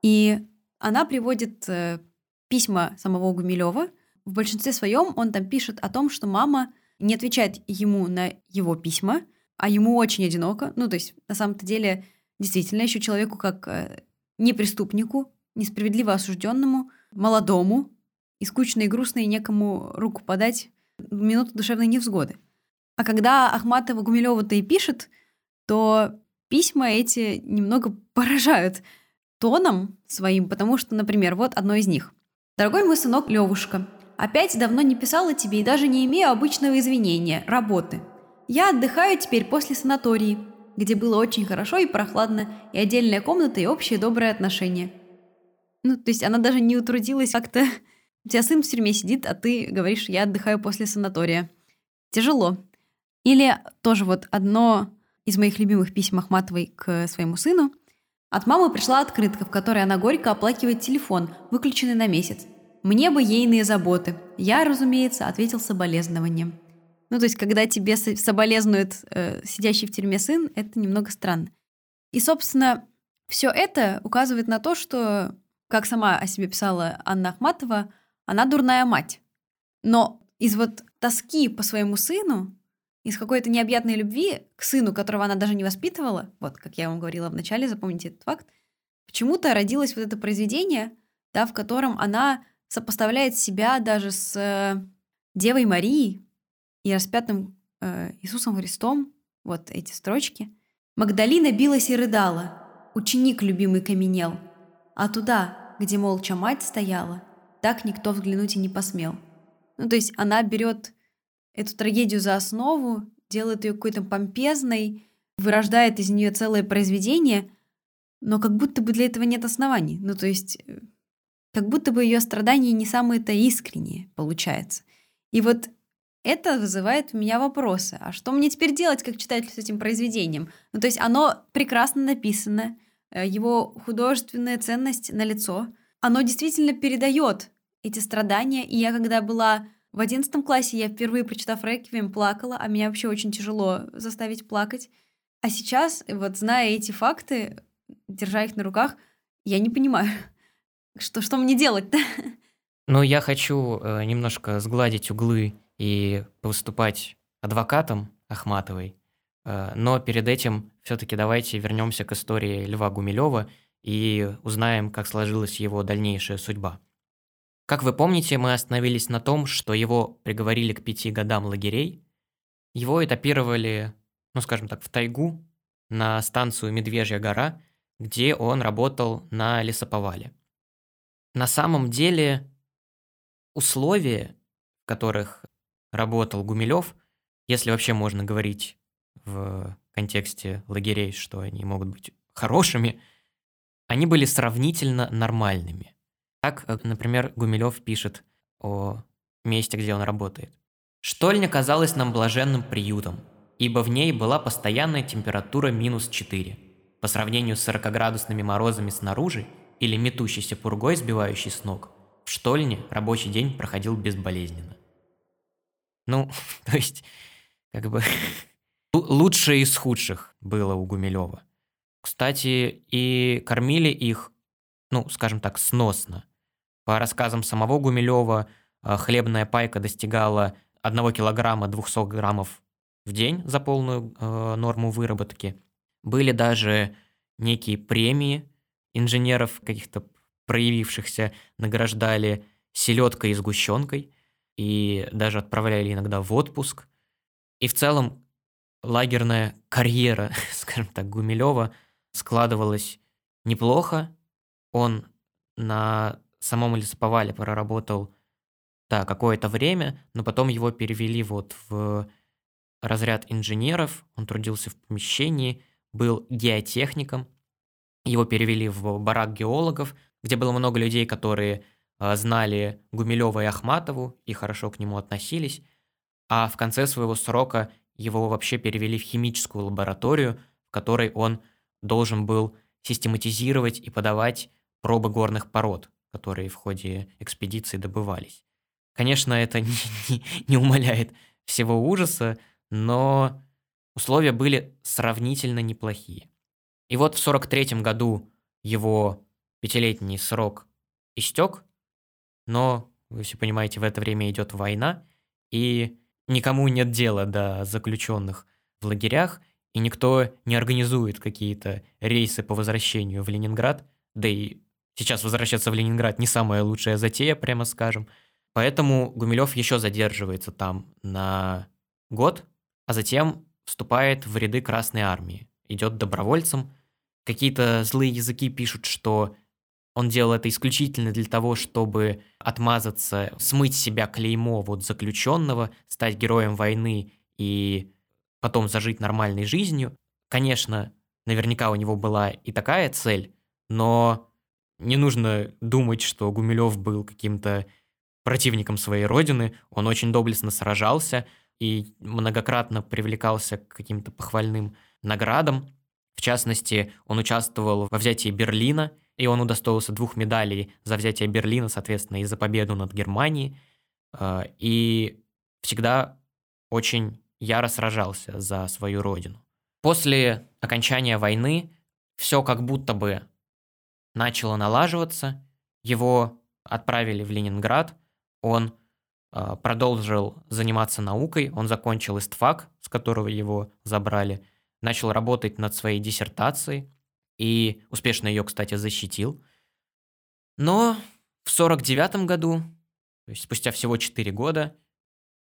И она приводит э, письма самого Гумилева – в большинстве своем он там пишет о том, что мама не отвечает ему на его письма, а ему очень одиноко. Ну, то есть, на самом-то деле, действительно, еще человеку как э, не преступнику, несправедливо осужденному, молодому, и скучно и грустно, и некому руку подать в минуту душевной невзгоды. А когда Ахматова Гумилева-то и пишет, то письма эти немного поражают тоном своим, потому что, например, вот одно из них. «Дорогой мой сынок Левушка, Опять давно не писала тебе и даже не имею обычного извинения – работы. Я отдыхаю теперь после санатории, где было очень хорошо и прохладно, и отдельная комната, и общее доброе отношение. Ну, то есть она даже не утрудилась как-то... У тебя сын в тюрьме сидит, а ты говоришь, я отдыхаю после санатория. Тяжело. Или тоже вот одно из моих любимых писем Ахматовой к своему сыну. От мамы пришла открытка, в которой она горько оплакивает телефон, выключенный на месяц. Мне бы ейные заботы. Я, разумеется, ответил соболезнованием. Ну, то есть, когда тебе соболезнует э, сидящий в тюрьме сын, это немного странно. И, собственно, все это указывает на то, что, как сама о себе писала Анна Ахматова, она дурная мать. Но из вот тоски по своему сыну, из какой-то необъятной любви к сыну, которого она даже не воспитывала, вот как я вам говорила в начале, запомните этот факт, почему-то родилось вот это произведение, да, в котором она сопоставляет себя даже с э, Девой Марией и распятым э, Иисусом Христом, вот эти строчки. «Магдалина билась и рыдала, ученик любимый каменел, а туда, где молча мать стояла, так никто взглянуть и не посмел». Ну, то есть она берет эту трагедию за основу, делает ее какой-то помпезной, вырождает из нее целое произведение, но как будто бы для этого нет оснований. Ну, то есть, э, как будто бы ее страдания не самые-то искренние, получается. И вот это вызывает у меня вопросы. А что мне теперь делать, как читатель с этим произведением? Ну, то есть оно прекрасно написано, э, его художественная ценность на лицо, оно действительно передает эти страдания. И я, когда была в одиннадцатом классе, я впервые, прочитав «Реквием», плакала, а меня вообще очень тяжело заставить плакать. А сейчас, вот зная эти факты, держа их на руках, я не понимаю, [laughs] что, что мне делать-то. Ну, я хочу э, немножко сгладить углы и выступать адвокатом Ахматовой. Э, но перед этим все-таки давайте вернемся к истории Льва Гумилева и узнаем, как сложилась его дальнейшая судьба. Как вы помните, мы остановились на том, что его приговорили к пяти годам лагерей. Его этапировали, ну скажем так, в тайгу на станцию Медвежья гора, где он работал на лесоповале. На самом деле условия, в которых работал Гумилев, если вообще можно говорить в контексте лагерей, что они могут быть хорошими, они были сравнительно нормальными. Так, э, например, Гумилев пишет о месте, где он работает. «Штольня казалась нам блаженным приютом, ибо в ней была постоянная температура минус 4. По сравнению с 40-градусными морозами снаружи или метущейся пургой, сбивающей с ног, в штольне рабочий день проходил безболезненно. Ну, [laughs] то есть, как бы, [laughs] лучшее из худших было у Гумилева. Кстати, и кормили их, ну, скажем так, сносно – по рассказам самого Гумилева, э, хлебная пайка достигала 1 килограмма 200 граммов в день за полную э, норму выработки. Были даже некие премии инженеров, каких-то проявившихся, награждали селедкой и сгущенкой, и даже отправляли иногда в отпуск. И в целом лагерная карьера, [laughs] скажем так, Гумилева складывалась неплохо. Он на самом лесоповале проработал, да, какое-то время, но потом его перевели вот в разряд инженеров, он трудился в помещении, был геотехником, его перевели в барак геологов, где было много людей, которые э, знали Гумилева и Ахматову и хорошо к нему относились, а в конце своего срока его вообще перевели в химическую лабораторию, в которой он должен был систематизировать и подавать пробы горных пород которые в ходе экспедиции добывались. Конечно, это [laughs] не, не, не умаляет всего ужаса, но условия были сравнительно неплохие. И вот в 43 году его пятилетний срок истек, но, вы все понимаете, в это время идет война, и никому нет дела до заключенных в лагерях, и никто не организует какие-то рейсы по возвращению в Ленинград, да и Сейчас возвращаться в Ленинград не самая лучшая затея, прямо скажем. Поэтому Гумилев еще задерживается там на год, а затем вступает в ряды Красной Армии. Идет добровольцем. Какие-то злые языки пишут, что он делал это исключительно для того, чтобы отмазаться, смыть себя клеймо вот заключенного, стать героем войны и потом зажить нормальной жизнью. Конечно, наверняка у него была и такая цель, но не нужно думать, что Гумилев был каким-то противником своей родины. Он очень доблестно сражался, и многократно привлекался к каким-то похвальным наградам. В частности, он участвовал во взятии Берлина, и он удостоился двух медалей за взятие Берлина, соответственно, и за победу над Германией. Э, и всегда очень яро сражался за свою родину. После окончания войны все как будто бы начало налаживаться. Его отправили в Ленинград. Он э, продолжил заниматься наукой. Он закончил ИСТФАК, с которого его забрали. Начал работать над своей диссертацией. И успешно ее, кстати, защитил. Но в 1949 году, то есть спустя всего 4 года,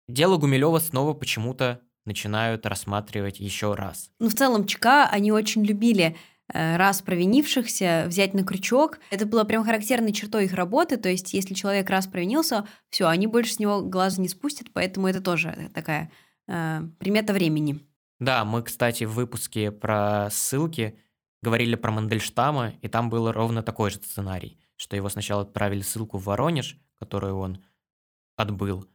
дело Гумилева снова почему-то начинают рассматривать еще раз. Ну, в целом, ЧК, они очень любили раз провинившихся взять на крючок. Это было прям характерной чертой их работы, то есть если человек раз провинился, все, они больше с него глаза не спустят, поэтому это тоже такая э, примета времени. Да, мы, кстати, в выпуске про ссылки говорили про Мандельштама, и там был ровно такой же сценарий, что его сначала отправили ссылку в Воронеж, которую он отбыл,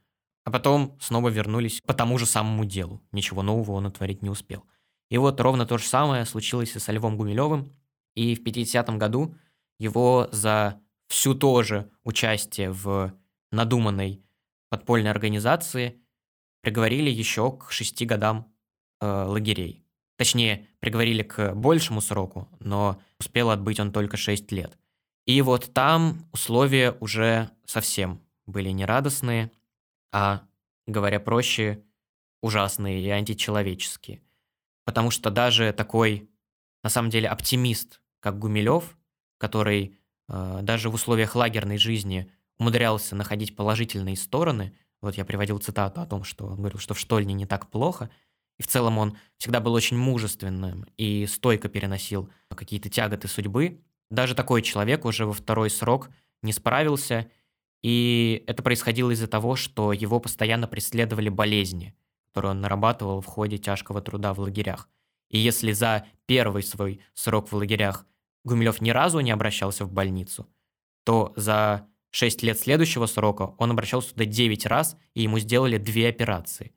а потом снова вернулись по тому же самому делу. Ничего нового он отворить не успел. И вот ровно то же самое случилось и со Львом Гумилевым. И в 50-м году его за всю то же участие в надуманной подпольной организации приговорили еще к шести годам э, лагерей. Точнее, приговорили к большему сроку, но успел отбыть он только 6 лет. И вот там условия уже совсем были нерадостные, а, говоря проще, ужасные и античеловеческие. Потому что даже такой, на самом деле, оптимист, как Гумилев, который э, даже в условиях лагерной жизни умудрялся находить положительные стороны, вот я приводил цитату о том, что он говорил, что в Штольне не так плохо, и в целом он всегда был очень мужественным и стойко переносил какие-то тяготы судьбы. Даже такой человек уже во второй срок не справился, и это происходило из-за того, что его постоянно преследовали болезни – который он нарабатывал в ходе тяжкого труда в лагерях. И если за первый свой срок в лагерях Гумилев ни разу не обращался в больницу, то за 6 лет следующего срока он обращался туда 9 раз, и ему сделали две операции.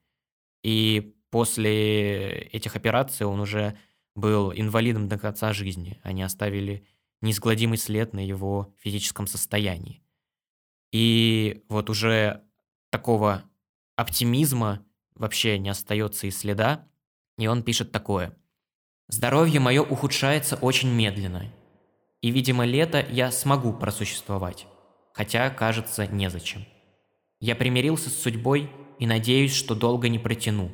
И после этих операций он уже был инвалидом до конца жизни. Они оставили неизгладимый след на его физическом состоянии. И вот уже такого оптимизма вообще не остается и следа, и он пишет такое. «Здоровье мое ухудшается очень медленно, и, видимо, лето я смогу просуществовать, хотя, кажется, незачем. Я примирился с судьбой и надеюсь, что долго не протяну,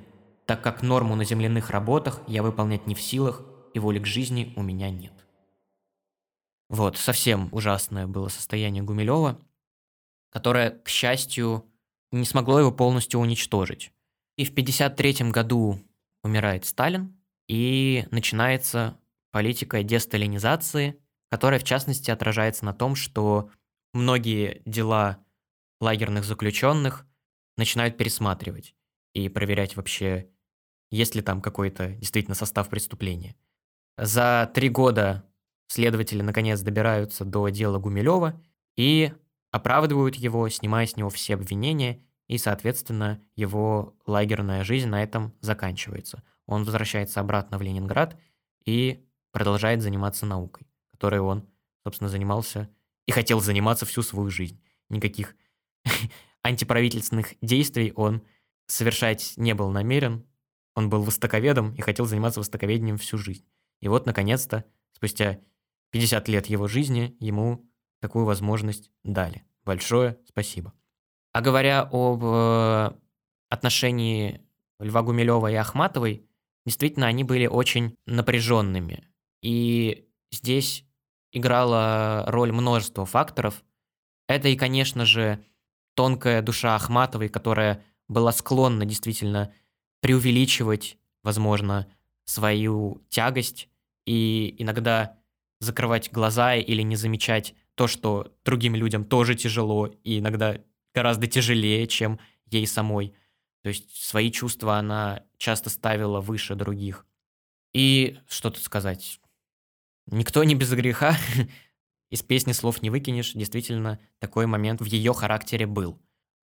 так как норму на земляных работах я выполнять не в силах, и воли к жизни у меня нет». Вот, совсем ужасное было состояние Гумилева, которое, к счастью, не смогло его полностью уничтожить. И в 1953 году умирает Сталин, и начинается политика десталинизации, которая, в частности, отражается на том, что многие дела лагерных заключенных начинают пересматривать и проверять вообще, есть ли там какой-то действительно состав преступления. За три года следователи наконец добираются до дела Гумилева и оправдывают его, снимая с него все обвинения и, соответственно, его лагерная жизнь на этом заканчивается. Он возвращается обратно в Ленинград и продолжает заниматься наукой, которой он, собственно, занимался и хотел заниматься всю свою жизнь. Никаких [laughs] антиправительственных действий он совершать не был намерен. Он был востоковедом и хотел заниматься востоковедением всю жизнь. И вот, наконец-то, спустя 50 лет его жизни, ему такую возможность дали. Большое спасибо. А говоря об э, отношении Льва Гумилева и Ахматовой, действительно, они были очень напряженными. И здесь играла роль множество факторов. Это и, конечно же, тонкая душа Ахматовой, которая была склонна действительно преувеличивать, возможно, свою тягость и иногда закрывать глаза или не замечать то, что другим людям тоже тяжело, и иногда гораздо тяжелее, чем ей самой. То есть свои чувства она часто ставила выше других. И что тут сказать? Никто не без греха. [laughs] Из песни слов не выкинешь. Действительно, такой момент в ее характере был.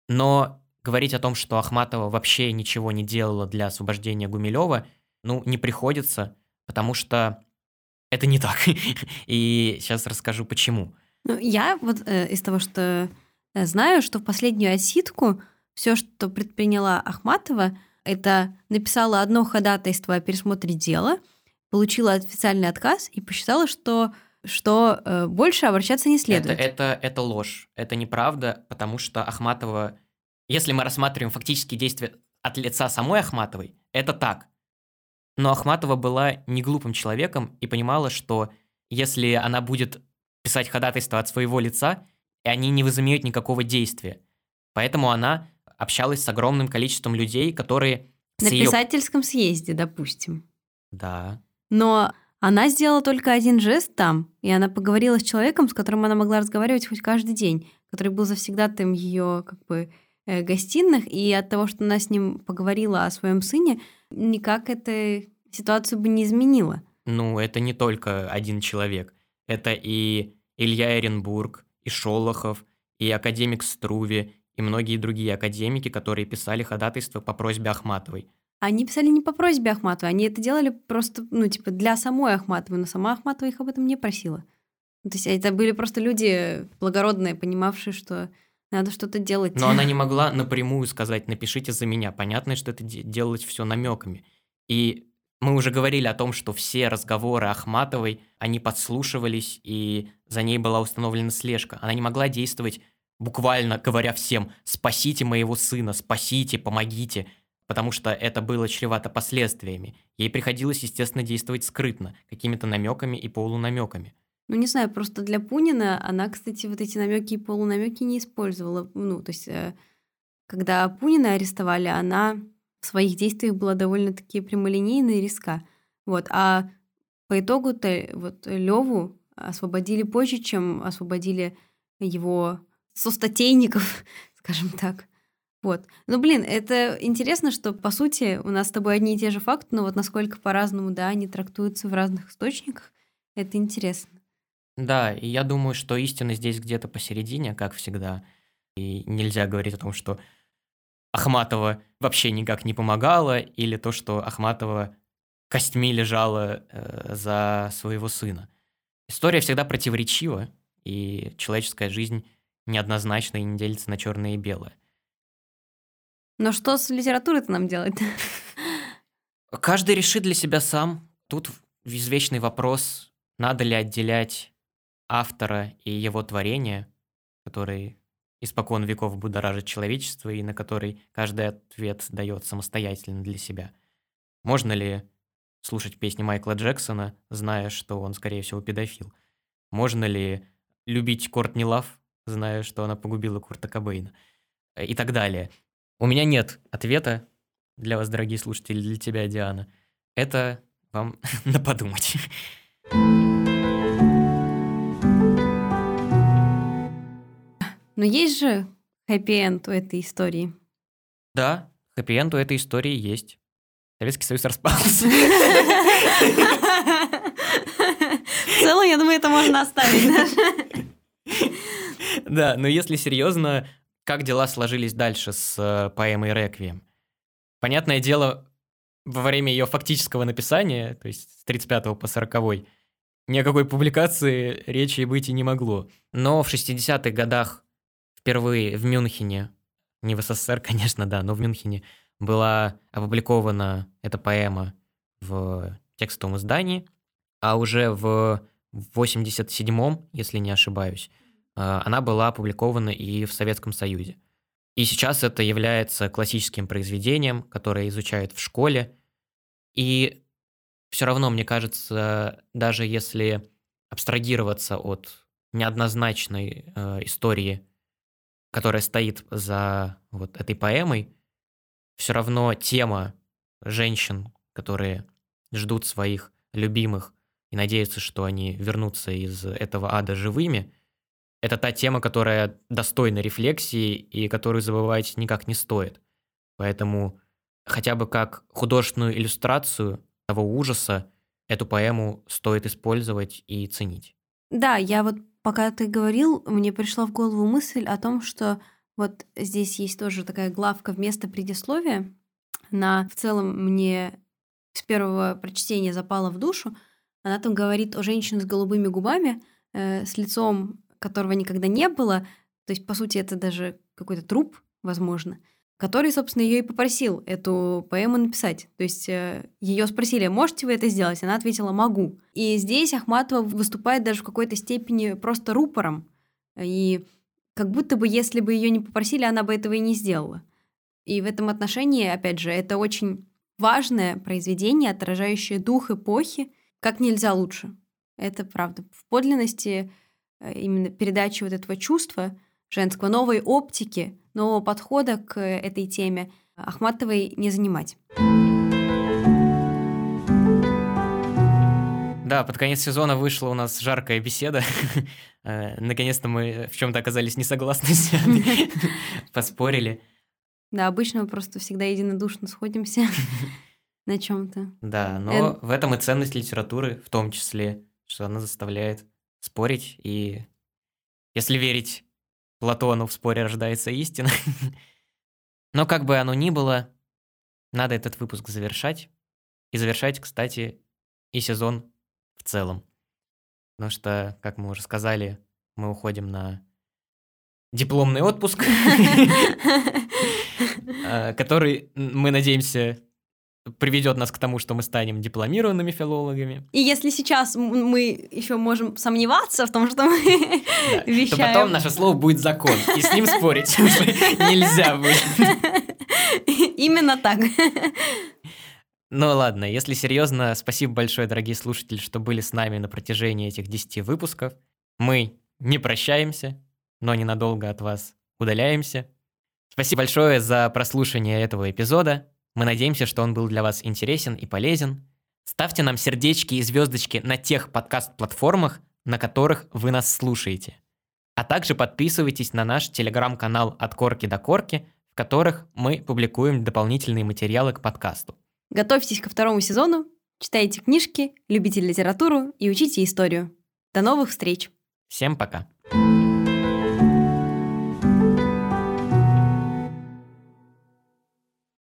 Но говорить о том, что Ахматова вообще ничего не делала для освобождения Гумилева, ну, не приходится, потому что это не так. [laughs] И сейчас расскажу, почему. Ну, я вот э, из того, что знаю, что в последнюю отсидку все, что предприняла Ахматова, это написала одно ходатайство о пересмотре дела, получила официальный отказ и посчитала, что что э, больше обращаться не следует. Это, это, это ложь, это неправда, потому что Ахматова, если мы рассматриваем фактические действия от лица самой Ахматовой, это так. Но Ахматова была не глупым человеком и понимала, что если она будет писать ходатайство от своего лица, и они не возымеют никакого действия. Поэтому она общалась с огромным количеством людей, которые... На ее... писательском съезде, допустим. Да. Но она сделала только один жест там, и она поговорила с человеком, с которым она могла разговаривать хоть каждый день, который был завсегдатым ее как бы э, гостиных, и от того, что она с ним поговорила о своем сыне, никак эта ситуацию бы не изменила. Ну, это не только один человек. Это и Илья Эренбург, и Шолохов, и академик Струве, и многие другие академики, которые писали ходатайство по просьбе Ахматовой. Они писали не по просьбе Ахматовой, они это делали просто, ну, типа, для самой Ахматовой, но сама Ахматова их об этом не просила. Ну, то есть это были просто люди благородные, понимавшие, что надо что-то делать. Но она [laughs] не могла напрямую сказать, напишите за меня. Понятно, что это делалось все намеками. И мы уже говорили о том, что все разговоры Ахматовой, они подслушивались, и за ней была установлена слежка. Она не могла действовать буквально говоря всем «спасите моего сына, спасите, помогите», потому что это было чревато последствиями. Ей приходилось, естественно, действовать скрытно, какими-то намеками и полунамеками. Ну, не знаю, просто для Пунина она, кстати, вот эти намеки и полунамеки не использовала. Ну, то есть, э, когда Пунина арестовали, она в своих действиях была довольно-таки прямолинейна и риска. Вот. А по итогу-то вот Леву освободили позже, чем освободили его состатейников, [laughs] скажем так. Вот. Ну, блин, это интересно, что, по сути, у нас с тобой одни и те же факты, но вот насколько по-разному, да, они трактуются в разных источниках, это интересно. Да, и я думаю, что истина здесь где-то посередине, как всегда. И нельзя говорить о том, что Ахматова вообще никак не помогала, или то, что Ахматова костьми лежала э, за своего сына. История всегда противоречива, и человеческая жизнь неоднозначна и не делится на черное и белое. Но что с литературой-то нам делать? Каждый решит для себя сам. Тут извечный вопрос, надо ли отделять автора и его творения, который испокон веков будоражит человечество и на который каждый ответ дает самостоятельно для себя. Можно ли слушать песни Майкла Джексона, зная, что он, скорее всего, педофил? Можно ли любить Кортни Лав, зная, что она погубила Курта Кобейна? И так далее. У меня нет ответа для вас, дорогие слушатели, для тебя, Диана. Это вам [laughs] на подумать. Но есть же хэппи-энд у этой истории. Да, хэппи-энд у этой истории есть. Советский Союз распался. В целом, я думаю, это можно оставить Да, но если серьезно, как дела сложились дальше с э, поэмой «Реквием»? Понятное дело, во время ее фактического написания, то есть с 35 по 40 ни о какой публикации речи быть и не могло. Но в 60-х годах впервые в Мюнхене, не в СССР, [laughs] конечно, да, но в Мюнхене была опубликована эта поэма в текстовом издании, а уже в 87-м, если не ошибаюсь, а, она была опубликована и в Советском Союзе. И сейчас это является классическим произведением, которое изучают в школе. И все равно, мне кажется, даже если абстрагироваться от неоднозначной э, истории, которая стоит за вот этой поэмой, все равно тема женщин, которые ждут своих любимых и надеются, что они вернутся из этого ада живыми – это та тема, которая достойна рефлексии и которую забывать никак не стоит. Поэтому хотя бы как художественную иллюстрацию того ужаса эту поэму стоит использовать и ценить. Да, я вот пока ты говорил, мне пришла в голову мысль о том, что Вот здесь есть тоже такая главка вместо предисловия. Она в целом мне с первого прочтения запала в душу. Она там говорит о женщине с голубыми губами, э, с лицом, которого никогда не было. То есть, по сути, это даже какой-то труп, возможно, который, собственно, ее и попросил эту поэму написать. То есть э, ее спросили, можете вы это сделать? Она ответила, могу. И здесь Ахматова выступает даже в какой-то степени просто рупором. И как будто бы, если бы ее не попросили, она бы этого и не сделала. И в этом отношении, опять же, это очень важное произведение, отражающее дух эпохи, как нельзя лучше. Это правда. В подлинности э, именно передачи вот этого чувства женского, новой оптики, нового подхода к этой теме Ахматовой не занимать. Да, под конец сезона вышла у нас жаркая беседа. [laughs] Э, наконец-то мы в чем-то оказались не согласны с. [laughs] Поспорили. Да, обычно мы просто всегда единодушно сходимся [laughs] на чем-то. Да, но в этом и ценность литературы, в том числе, что она заставляет спорить. И если верить Платону, в споре рождается истина. [laughs] но как бы оно ни было, надо этот выпуск завершать. И завершать, кстати, и сезон в целом. Потому что, как мы уже сказали, мы уходим на дипломный отпуск, [laughs] [laughs] э, который, мы надеемся, приведет нас к тому, что мы станем дипломированными филологами. И если сейчас мы еще можем сомневаться в том, что мы да, вещаем... То потом наше слово будет закон, и с ним спорить нельзя будет. Именно так. Ну ладно, если серьезно, спасибо большое, дорогие слушатели, что были с нами на протяжении этих 10 выпусков. Мы не прощаемся, но ненадолго от вас удаляемся. Спасибо большое за прослушивание этого эпизода. Мы надеемся, что он был для вас интересен и полезен. Ставьте нам сердечки и звездочки на тех подкаст-платформах, на которых вы нас слушаете. А также подписывайтесь на наш телеграм-канал «От корки до корки», в которых мы публикуем дополнительные материалы к подкасту. Готовьтесь ко второму сезону, читайте книжки, любите литературу и учите историю. До новых встреч! Всем пока!